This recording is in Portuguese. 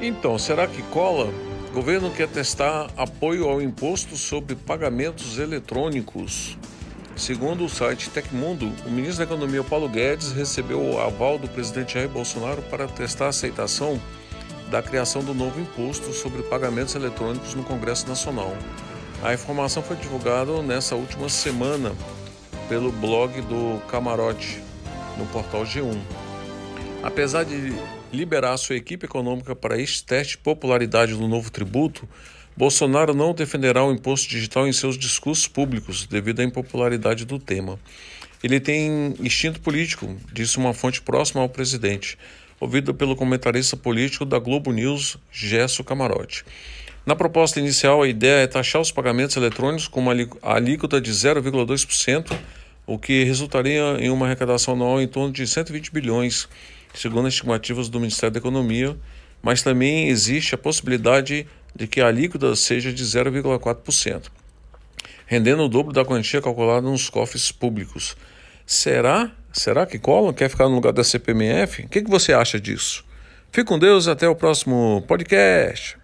Então, será que cola? O governo quer testar apoio ao imposto sobre pagamentos eletrônicos. Segundo o site Tecmundo, o ministro da Economia Paulo Guedes recebeu o aval do presidente Jair Bolsonaro para testar a aceitação da criação do novo imposto sobre pagamentos eletrônicos no Congresso Nacional. A informação foi divulgada nessa última semana pelo blog do Camarote, no portal G1. Apesar de liberar sua equipe econômica para este teste de popularidade do novo tributo, Bolsonaro não defenderá o imposto digital em seus discursos públicos devido à impopularidade do tema. Ele tem instinto político, disse uma fonte próxima ao presidente, ouvida pelo comentarista político da Globo News, Gesso Camarote. Na proposta inicial, a ideia é taxar os pagamentos eletrônicos com uma alíquota de 0,2%, o que resultaria em uma arrecadação anual em torno de 120 bilhões segundo as estimativas do Ministério da Economia, mas também existe a possibilidade de que a alíquota seja de 0,4%, rendendo o dobro da quantia calculada nos cofres públicos. Será? Será que Collor quer ficar no lugar da CPMF? O que, que você acha disso? Fique com Deus até o próximo podcast.